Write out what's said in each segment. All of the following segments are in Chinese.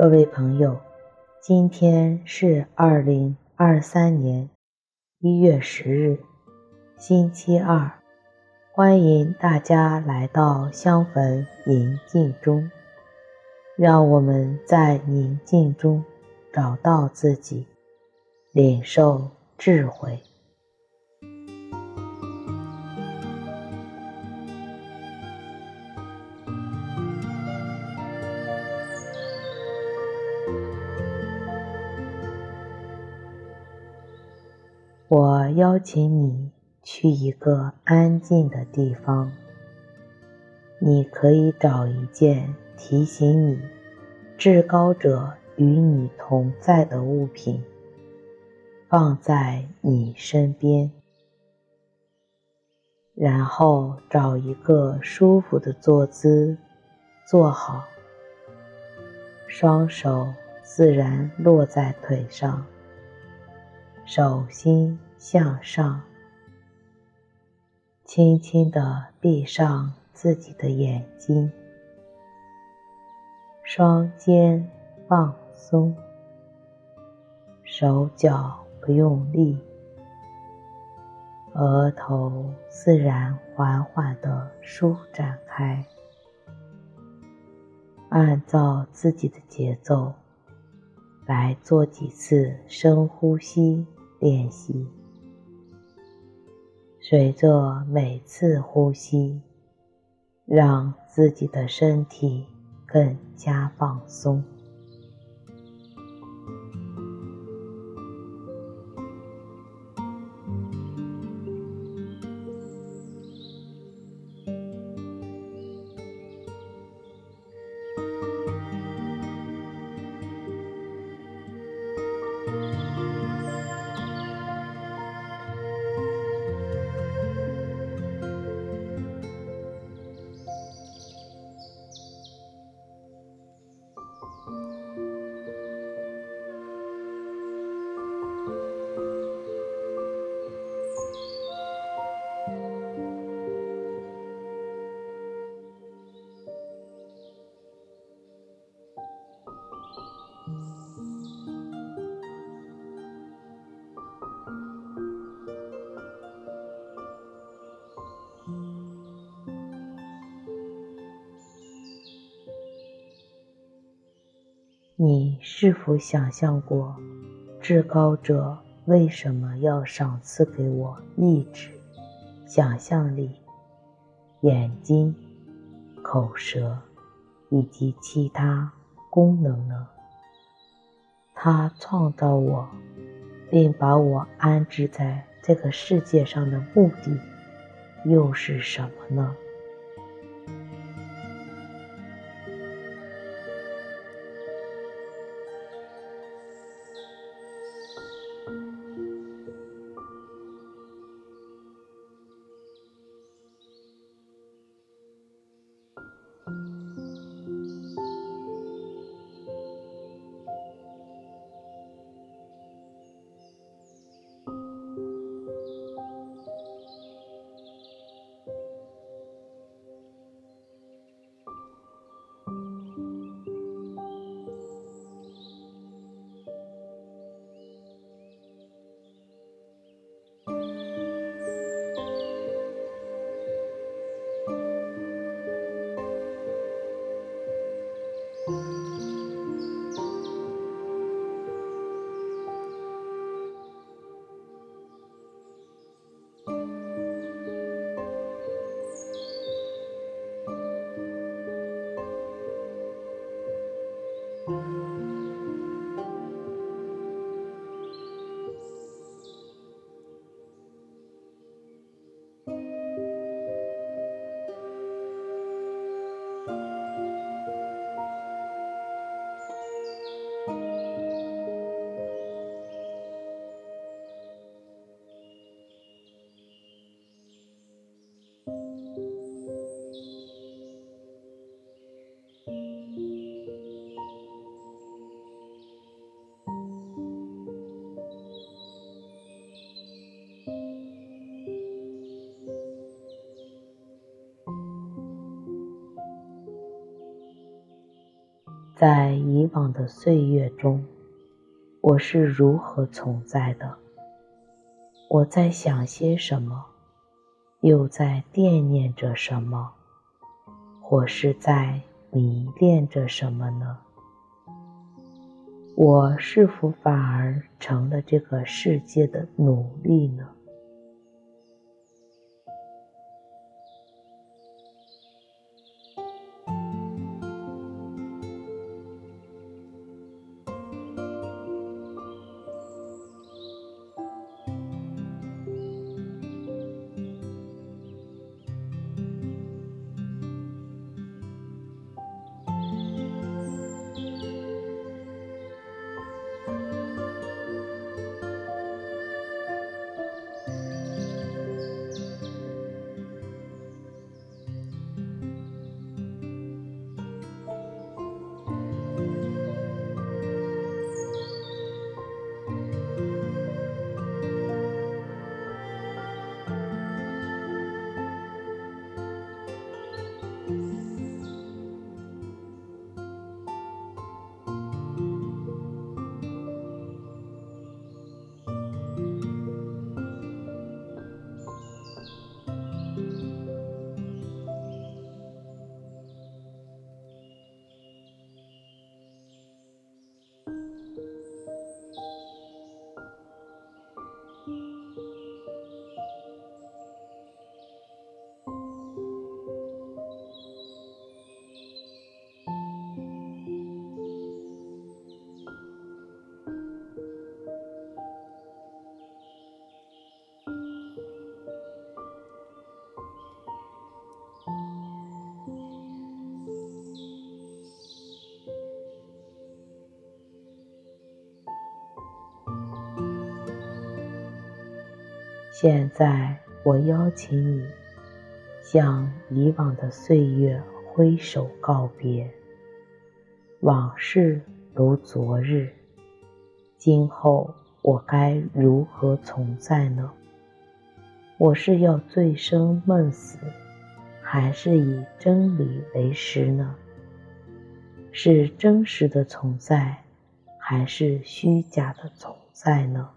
各位朋友，今天是二零二三年一月十日，星期二。欢迎大家来到香焚宁静中，让我们在宁静中找到自己，领受智慧。我邀请你去一个安静的地方。你可以找一件提醒你至高者与你同在的物品，放在你身边，然后找一个舒服的坐姿，坐好，双手自然落在腿上。手心向上，轻轻地闭上自己的眼睛，双肩放松，手脚不用力，额头自然缓缓地舒展开，按照自己的节奏来做几次深呼吸。练习，随着每次呼吸，让自己的身体更加放松。你是否想象过，至高者为什么要赏赐给我意志、想象力、眼睛、口舌以及其他功能呢？他创造我，并把我安置在这个世界上的目的又是什么呢？在以往的岁月中，我是如何存在的？我在想些什么？又在惦念着什么？或是在迷恋着什么呢？我是否反而成了这个世界的奴隶呢？现在，我邀请你向以往的岁月挥手告别。往事如昨日，今后我该如何存在呢？我是要醉生梦死，还是以真理为实呢？是真实的存在，还是虚假的存在呢？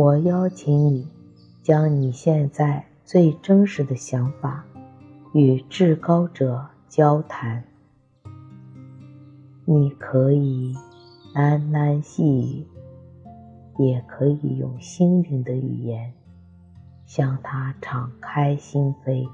我邀请你，将你现在最真实的想法与至高者交谈。你可以喃喃细语，也可以用心灵的语言向他敞开心扉。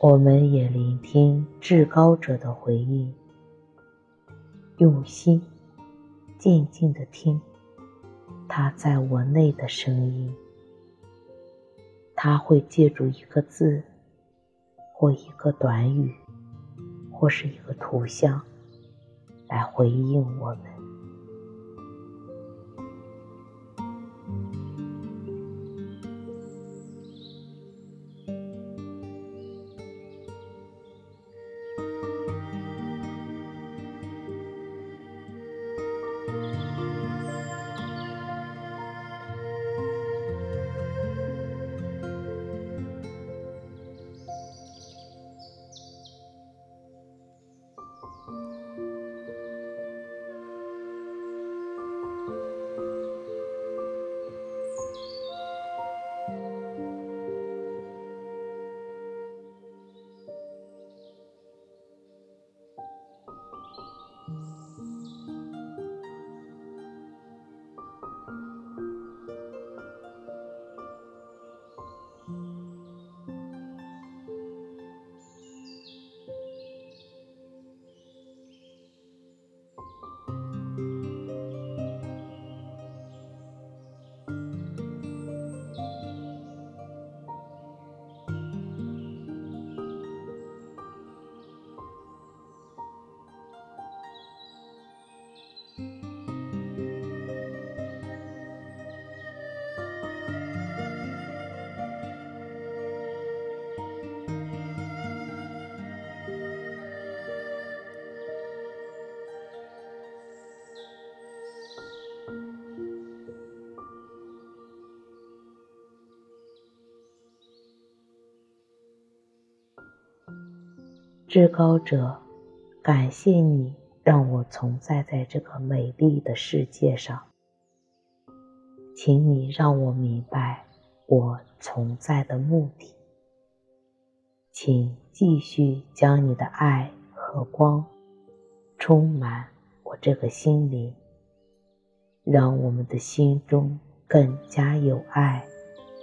我们也聆听至高者的回应，用心、静静地听他在我内的声音。他会借助一个字，或一个短语，或是一个图像，来回应我们。至高者，感谢你让我存在在这个美丽的世界上。请你让我明白我存在的目的。请继续将你的爱和光充满我这个心灵，让我们的心中更加有爱、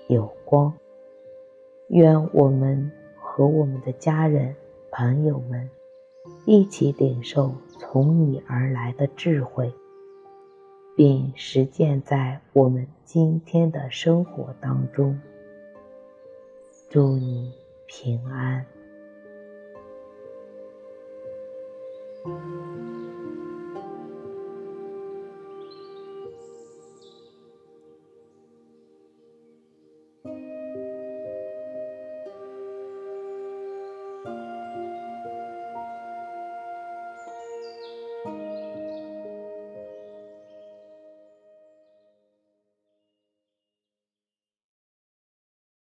有光。愿我们和我们的家人。朋友们，一起领受从你而来的智慧，并实践在我们今天的生活当中。祝你平安。